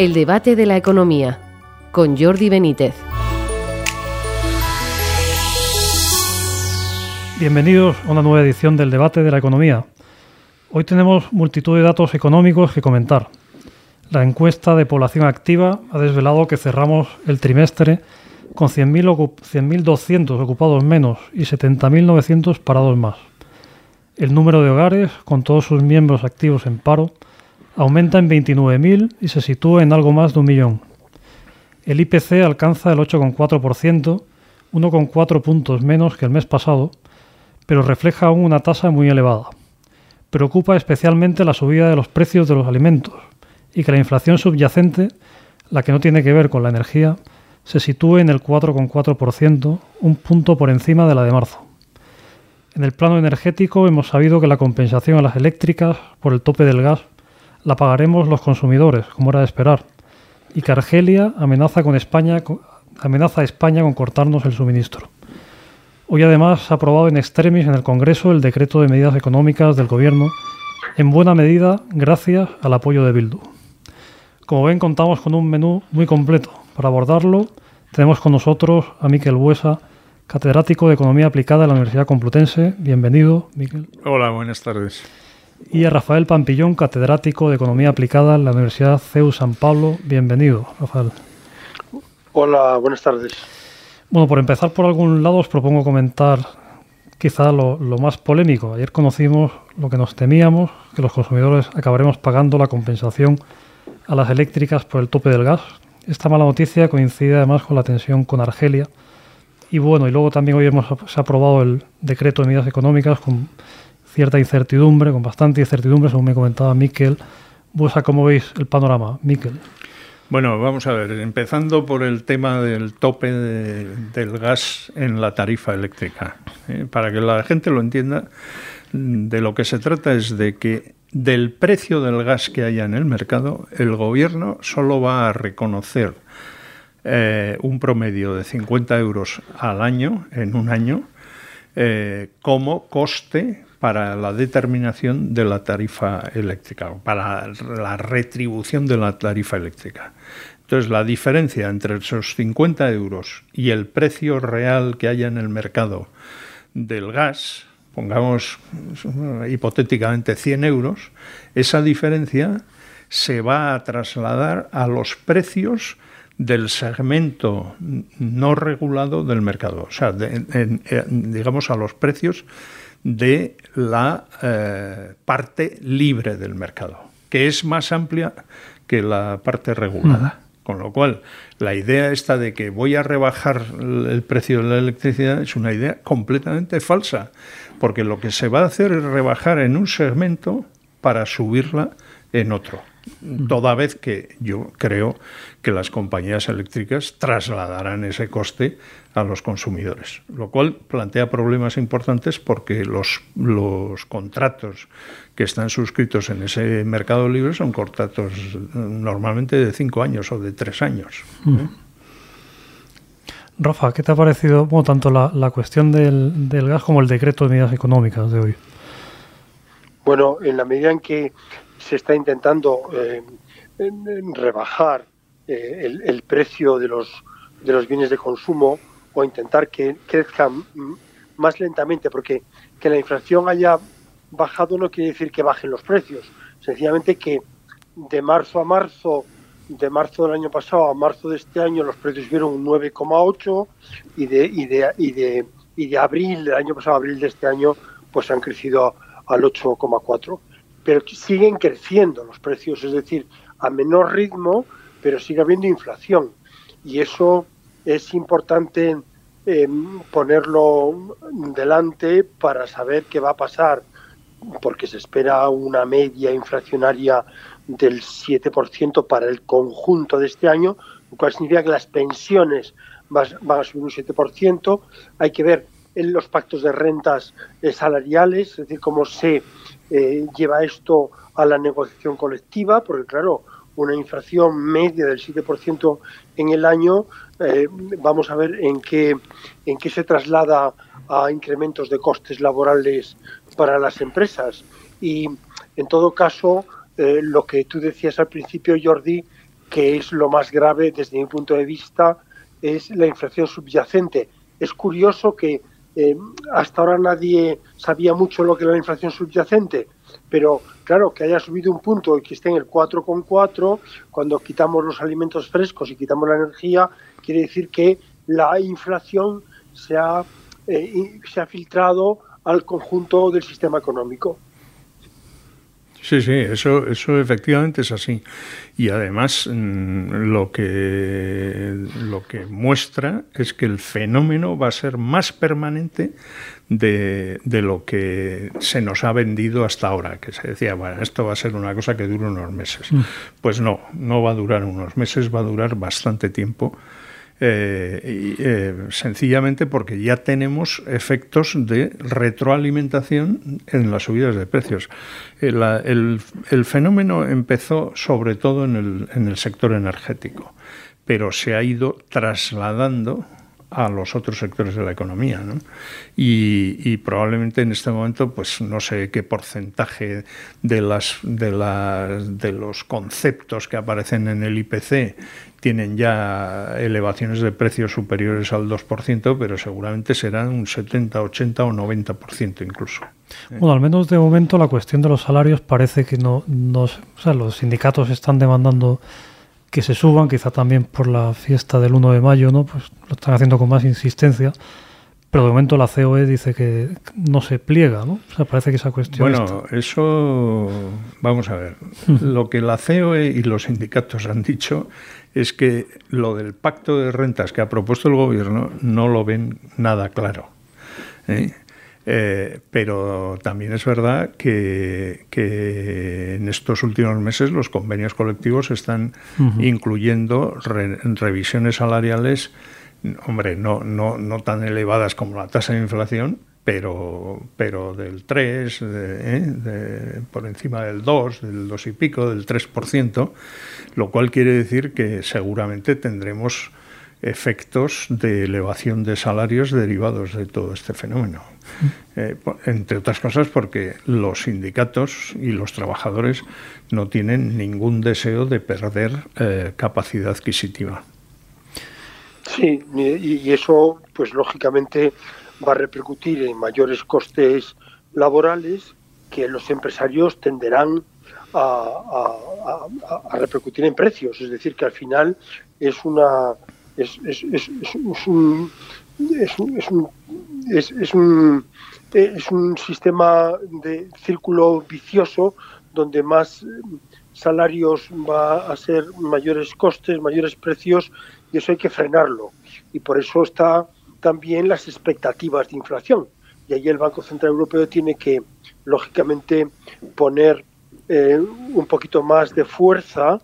El debate de la economía con Jordi Benítez. Bienvenidos a una nueva edición del debate de la economía. Hoy tenemos multitud de datos económicos que comentar. La encuesta de población activa ha desvelado que cerramos el trimestre con 100.200 ocupados menos y 70.900 parados más. El número de hogares, con todos sus miembros activos en paro, aumenta en 29.000 y se sitúa en algo más de un millón. El IPC alcanza el 8,4%, 1,4 puntos menos que el mes pasado, pero refleja aún una tasa muy elevada. Preocupa especialmente la subida de los precios de los alimentos y que la inflación subyacente, la que no tiene que ver con la energía, se sitúe en el 4,4%, un punto por encima de la de marzo. En el plano energético hemos sabido que la compensación a las eléctricas por el tope del gas la pagaremos los consumidores, como era de esperar, y que Argelia amenaza, con España, amenaza a España con cortarnos el suministro. Hoy además ha aprobado en extremis en el Congreso el decreto de medidas económicas del Gobierno, en buena medida gracias al apoyo de Bildu. Como ven, contamos con un menú muy completo. Para abordarlo, tenemos con nosotros a Miquel Buesa, catedrático de Economía Aplicada en la Universidad Complutense. Bienvenido, Miquel. Hola, buenas tardes y a Rafael Pampillón, catedrático de Economía Aplicada en la Universidad CEU San Pablo. Bienvenido, Rafael. Hola, buenas tardes. Bueno, por empezar por algún lado os propongo comentar quizá lo, más polémico. Ayer conocimos lo que nos temíamos, que los consumidores acabaremos pagando la compensación a las eléctricas por el tope del gas. Esta mala noticia coincide además con la tensión con Argelia. Y bueno, y luego también hoy hemos, se ha aprobado el decreto de medidas económicas con cierta incertidumbre, con bastante incertidumbre, según me comentaba Miquel. ¿Vos a cómo veis el panorama, Miquel? Bueno, vamos a ver, empezando por el tema del tope del gas en la tarifa eléctrica. ¿eh? Para que la gente lo entienda, de lo que se trata es de que del precio del gas que haya en el mercado, el gobierno solo va a reconocer eh, un promedio de 50 euros al año, en un año, eh, como coste para la determinación de la tarifa eléctrica, para la retribución de la tarifa eléctrica. Entonces, la diferencia entre esos 50 euros y el precio real que haya en el mercado del gas, pongamos hipotéticamente 100 euros, esa diferencia se va a trasladar a los precios del segmento no regulado del mercado, o sea, digamos a los precios de la eh, parte libre del mercado, que es más amplia que la parte regulada. Con lo cual, la idea esta de que voy a rebajar el precio de la electricidad es una idea completamente falsa, porque lo que se va a hacer es rebajar en un segmento para subirla en otro toda vez que yo creo que las compañías eléctricas trasladarán ese coste a los consumidores, lo cual plantea problemas importantes porque los, los contratos que están suscritos en ese mercado libre son contratos normalmente de cinco años o de tres años. Rafa, ¿qué te ha parecido tanto la, cuestión del, del gas como el decreto de medidas económicas de hoy? Bueno, en la medida en que se está intentando eh, rebajar eh, el, precio de los, de los bienes de consumo o intentar que crezcan más lentamente, porque que la inflación haya bajado no quiere decir que bajen los precios, sencillamente que de marzo a marzo, de marzo del año pasado a marzo de este año, los precios vieron un 9,8 y de, y, de, y, de, y de abril del año pasado a abril de este año, pues han crecido al 8,4 pero siguen creciendo los precios, es decir, a menor ritmo, pero sigue habiendo inflación. Y eso es importante em, ponerlo delante para saber qué va a pasar, porque se espera una media inflacionaria del 7% para el conjunto de este año, lo cual significa que las pensiones van a subir un 7%. Hay que ver en los pactos de rentas eh, salariales, es decir, cómo se eh, lleva esto a la negociación colectiva, porque claro, una inflación media del 7% en el año, eh, vamos a ver en qué, en qué se traslada a incrementos de costes laborales para las empresas. Y en todo caso, lo que tú decías al principio, Jordi, que es lo más grave desde mi punto de vista, es la inflación subyacente. Es curioso que eh, hasta ahora nadie sabía mucho lo que era la inflación subyacente, pero claro, que haya subido un punto y que esté en el 4,4, cuando quitamos los alimentos frescos y quitamos la energía, quiere decir que la inflación se ha, eh, se ha filtrado al conjunto del sistema económico. Sí, sí, eso, eso efectivamente es así. Y además mm, lo que, lo que muestra es que el fenómeno va a ser más permanente de, de, lo que se nos ha vendido hasta ahora, que se decía, bueno, esto va a ser una cosa que dure unos meses. Mm. Pues no, no va a durar unos meses, va a durar bastante tiempo eh, eh, sencillamente porque ya tenemos efectos de retroalimentación en las subidas de precios. Eh, el, fenómeno empezó sobre todo en el, en el sector energético, pero se ha ido trasladando a los otros sectores de la economía. ¿no? Y, probablemente en este momento, pues no sé qué porcentaje de, las, de, las, de los conceptos que aparecen en el IPC tienen ya elevaciones de precios superiores al 2%, pero seguramente serán un 70, 80 o 90% incluso. Bueno, al menos de momento la cuestión de los salarios parece que no, no o sea, los sindicatos están demandando que se suban, quizá también por la fiesta del 1 de mayo, ¿no? Pues lo están haciendo con más insistencia. Pero de momento la COE dice que no se pliega, ¿no? O sea, parece que esa cuestión. Bueno, eso. Vamos a ver. lo que la COE y los sindicatos han dicho es que lo del pacto de rentas que ha propuesto el gobierno no lo ven nada claro. ¿eh? Eh, pero también es verdad que, en estos últimos meses los convenios colectivos están incluyendo revisiones salariales, hombre, no, no, no tan elevadas como la tasa de inflación, pero, pero del 3, ¿eh? por encima del 2, del 2 y pico, del 3%, lo cual quiere decir que seguramente tendremos efectos de elevación de salarios derivados de todo este fenómeno. Eh, entre otras cosas porque los sindicatos y los trabajadores no tienen ningún deseo de perder eh, capacidad adquisitiva. Sí, y eso pues lógicamente va a repercutir en mayores costes laborales que los empresarios tenderán a, a repercutir en precios. Es decir, que al final es una es, es, es, un, es, un, es, un, es un sistema de círculo vicioso donde más salarios va a ser mayores costes, mayores precios y eso hay que frenarlo. Y por eso está también las expectativas de inflación. Y ahí el Banco Central Europeo tiene que, lógicamente, poner eh, un poquito más de fuerza,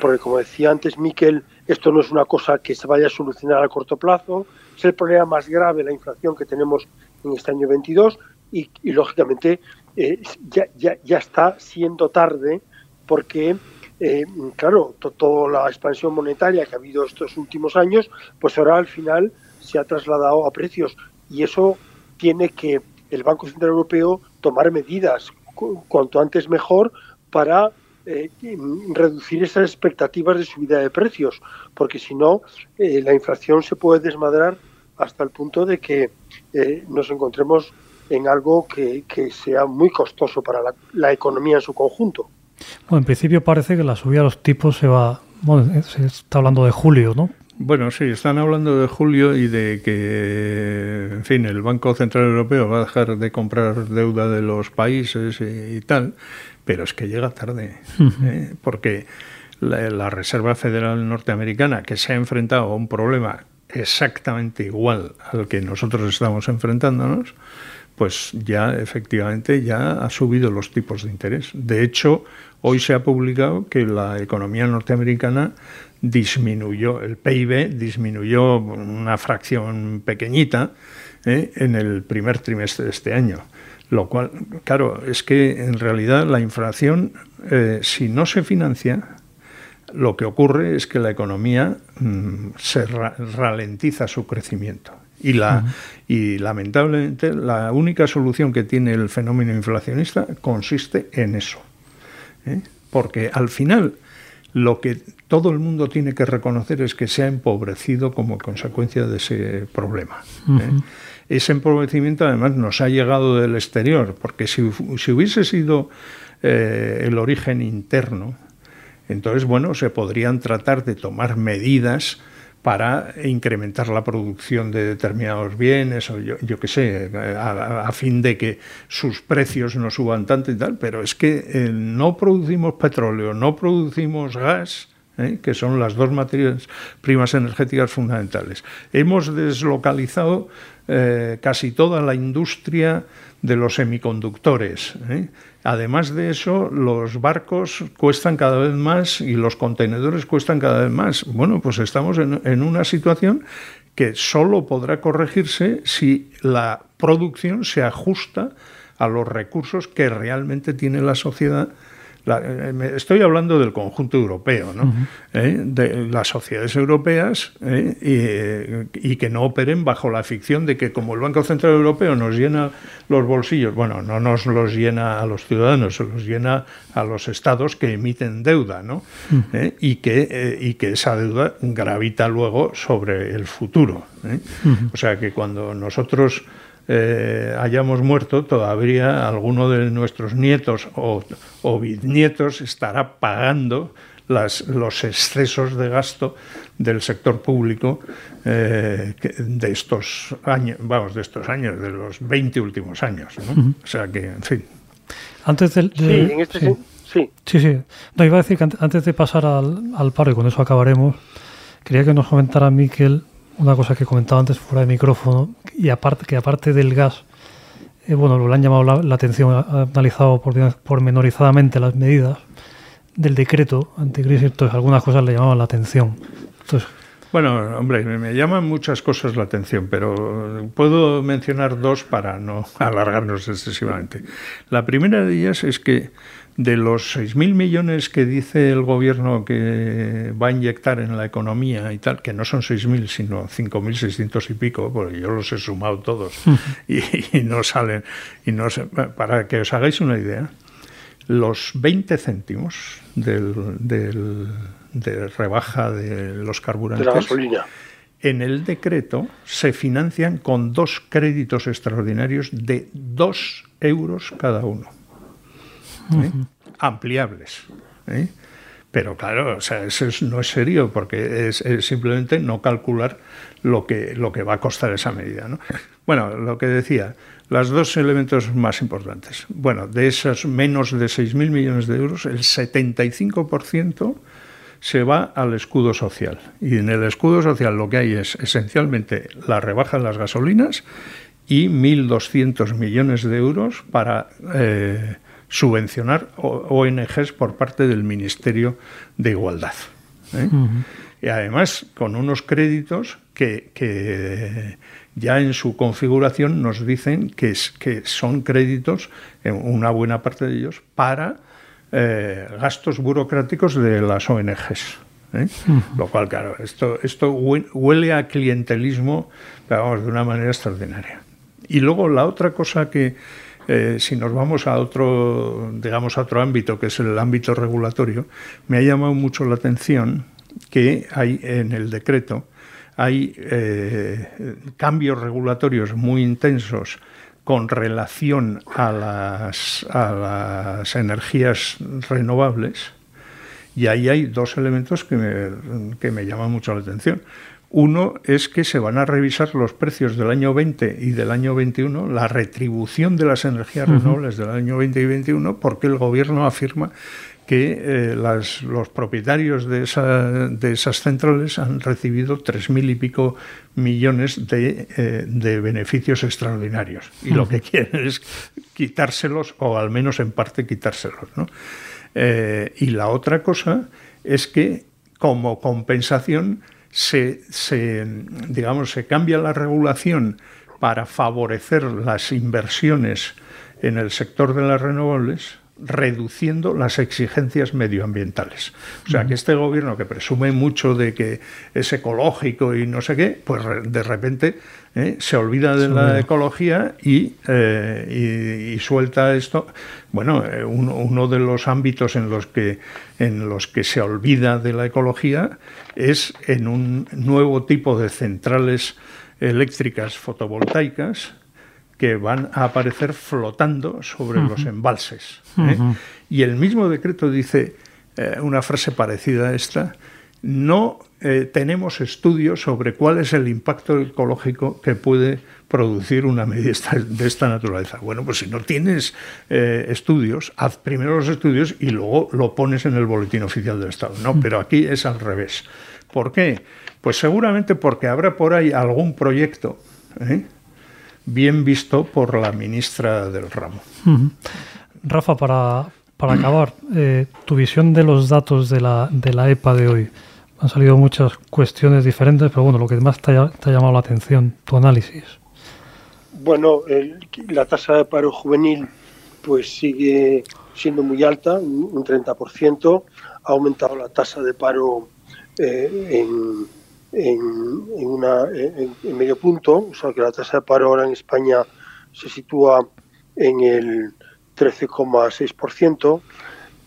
porque como decía antes Miquel, esto no es una cosa que se vaya a solucionar a corto plazo, es el problema más grave, la inflación que tenemos en este año 22 y, lógicamente eh, ya, ya, ya, está siendo tarde porque, eh, claro, toda la expansión monetaria que ha habido estos últimos años, pues ahora al final se ha trasladado a precios. Y eso tiene que el Banco Central Europeo tomar medidas cuanto antes mejor para eh, reducir esas expectativas de subida de precios, porque si no, eh, la inflación se puede desmadrar hasta el punto de que eh, nos encontremos en algo que, sea muy costoso para la, economía en su conjunto. Bueno, en principio parece que la subida de los tipos se va, bueno, se está hablando de julio, ¿no? Bueno, sí, están hablando de julio y de que, en fin, el Banco Central Europeo va a dejar de comprar deuda de los países y tal, pero es que llega tarde, ¿eh? porque la, Reserva Federal Norteamericana, que se ha enfrentado a un problema exactamente igual al que nosotros estamos enfrentándonos, pues ya efectivamente ya ha subido los tipos de interés. De hecho, hoy se ha publicado que la economía norteamericana disminuyó, el PIB disminuyó una fracción pequeñita ¿eh? en el primer trimestre de este año. Lo cual, claro, es que en realidad la inflación, eh, si no se financia, lo que ocurre es que la economía mm, se ralentiza su crecimiento. Y, la, y lamentablemente la única solución que tiene el fenómeno inflacionista consiste en eso. ¿eh? Porque al final lo que todo el mundo tiene que reconocer es que se ha empobrecido como consecuencia de ese problema. ¿eh? Ese empobrecimiento además nos ha llegado del exterior, porque si, hubiese sido eh, el origen interno, entonces, bueno, se podrían tratar de tomar medidas para incrementar la producción de determinados bienes o yo, qué sé, a, fin de que sus precios no suban tanto y tal, pero es que eh, no producimos petróleo, no producimos gas, ¿eh? que son las dos materias primas energéticas fundamentales. Hemos deslocalizado eh, casi toda la industria de los semiconductores. Además de eso, los barcos cuestan cada vez más y los contenedores cuestan cada vez más. Bueno, pues estamos en, una situación que solo podrá corregirse si la producción se ajusta a los recursos que realmente tiene la sociedad eh, estoy hablando del conjunto europeo, ¿no? ¿Eh? de las sociedades europeas ¿eh? y, que no operen bajo la ficción de que como el Banco Central Europeo nos llena los bolsillos, bueno, no nos los llena a los ciudadanos, se los llena a los estados que emiten deuda, ¿no? y, que, y que esa deuda gravita luego sobre el futuro. O sea que cuando nosotros eh, hayamos muerto, todavía alguno de nuestros nietos o, bisnietos estará pagando las, los excesos de gasto del sector público eh, de estos años, vamos, de estos años, de los 20 últimos años. O sea que, en fin. Antes del, sí, en este sí. sí. Sí, No, iba a decir que antes de pasar al, al paro, y con eso acabaremos, quería que nos comentara Miquel una cosa que comentaba antes fuera de micrófono, y aparte que aparte del gas, eh, bueno, lo han llamado la, atención, ha analizado por, pormenorizadamente las medidas del decreto anticrisis, entonces algunas cosas le llamaban la atención. Entonces, bueno, hombre, me llaman muchas cosas la atención, pero puedo mencionar dos para no alargarnos excesivamente. La primera de ellas es que de los 6.000 millones que dice el gobierno que va a inyectar en la economía y tal, que no son 6.000, sino 5.600 y pico, porque yo los he sumado todos y, no salen. Y no para que os hagáis una idea, los 20 céntimos del, de rebaja de los carburantes. De la gasolina. En el decreto se financian con dos créditos extraordinarios de 2 euros cada uno. ¿Eh? ampliables. ¿eh? Pero claro, o sea, eso no es serio porque es, simplemente no calcular lo que, lo que va a costar esa medida. Bueno, lo que decía, los dos elementos más importantes. Bueno, de esos menos de 6.000 millones de euros, el 75% se va al escudo social. Y en el escudo social lo que hay es esencialmente la rebaja de las gasolinas y 1.200 millones de euros para... Eh, subvencionar ONGs por parte del Ministerio de Igualdad. ¿eh? Y además con unos créditos que, ya en su configuración nos dicen que, que son créditos, una buena parte de ellos, para eh, gastos burocráticos de las ONGs. ¿eh? Lo cual, claro, esto, esto huele a clientelismo, vamos, de una manera extraordinaria. Y luego la otra cosa que, eh, si nos vamos a otro, digamos, a otro ámbito, que es el ámbito regulatorio, me ha llamado mucho la atención que hay en el decreto hay eh, cambios regulatorios muy intensos con relación a las, energías renovables y ahí hay dos elementos que que me llaman mucho la atención. Uno es que se van a revisar los precios del año 20 y del año 21, la retribución de las energías renovables del año 20 y 21, porque el gobierno afirma que eh, los propietarios de, esas centrales han recibido tres mil y pico millones de, eh, beneficios extraordinarios. Y lo que quieren es quitárselos, o al menos en parte quitárselos. Eh, y la otra cosa es que, como compensación, se, digamos, se cambia la regulación para favorecer las inversiones en el sector de las renovables, reduciendo las exigencias medioambientales. O sea, que este gobierno que presume mucho de que es ecológico y no sé qué, pues de repente ¿eh? se olvida de la ecología eh, y, suelta esto. Bueno, eh, uno, de los ámbitos en los, que, en los que se olvida de la ecología es en un nuevo tipo de centrales eléctricas fotovoltaicas que van a aparecer flotando sobre los embalses. Y el mismo decreto dice una frase parecida a esta, no eh, tenemos estudios sobre cuál es el impacto ecológico que puede producir una medida de esta naturaleza. Bueno, pues si no tienes eh, estudios, haz primero los estudios y luego lo pones en el boletín oficial del Estado. No, pero aquí es al revés. ¿Por qué? Pues seguramente porque habrá por ahí algún proyecto ¿eh? Bien visto por la ministra del ramo. Rafa, para, para acabar, tu visión de los datos de la, de la EPA de hoy han salido muchas cuestiones diferentes, pero bueno, lo que más te ha, llamado la atención, tu análisis. Bueno, la tasa de paro juvenil pues sigue siendo muy alta, un 30%. Ha aumentado la tasa de paro eh, en, en, una, en, medio punto, o sea que la tasa de paro ahora en España se sitúa en el 13,6%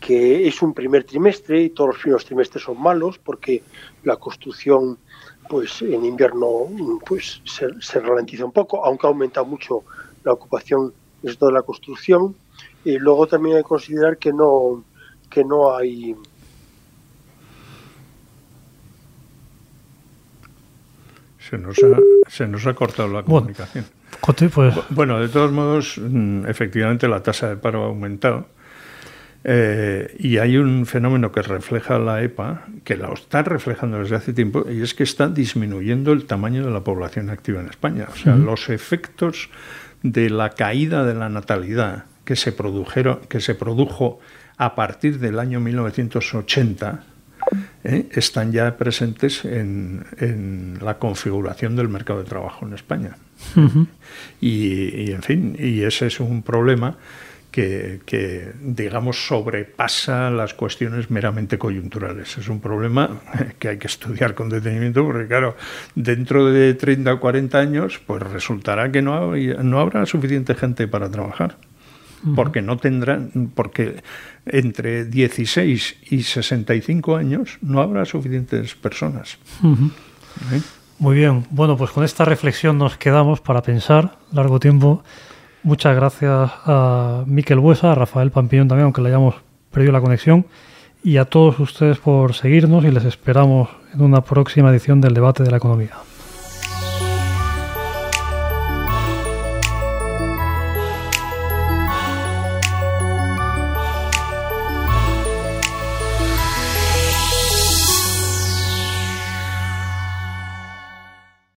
que es un primer trimestre y todos los primeros trimestres son malos porque la construcción pues en invierno pues se, ralentiza un poco, aunque ha aumentado mucho la ocupación de la construcción. Y luego también hay que considerar que no, que no hay Se nos, ha, se nos ha cortado la comunicación. Pues. Bueno, de todos modos, mm, efectivamente la tasa de paro ha aumentado eh, y hay un fenómeno que refleja la EPA, que la está reflejando desde hace tiempo, y es que está disminuyendo el tamaño de la población activa en España. O sea, los efectos de la caída de la natalidad que se, produjeron, que se produjo a partir del año 1980 eh, están ya presentes en, la configuración del mercado de trabajo en España. y, y, en fin, y ese es un problema que, digamos, sobrepasa las cuestiones meramente coyunturales. Es un problema que hay que estudiar con detenimiento porque, claro, dentro de 30 o 40 años, pues resultará que no, no habrá suficiente gente para trabajar. Porque no tendrán, porque entre 16 y 65 años no habrá suficientes personas. ¿Eh? Muy bien, bueno, pues con esta reflexión nos quedamos para pensar largo tiempo Muchas gracias a Miquel Buesa, a Rafael Pampiñón también, aunque le hayamos perdido la conexión, y a todos ustedes por seguirnos y les esperamos en una próxima edición del debate de la economía.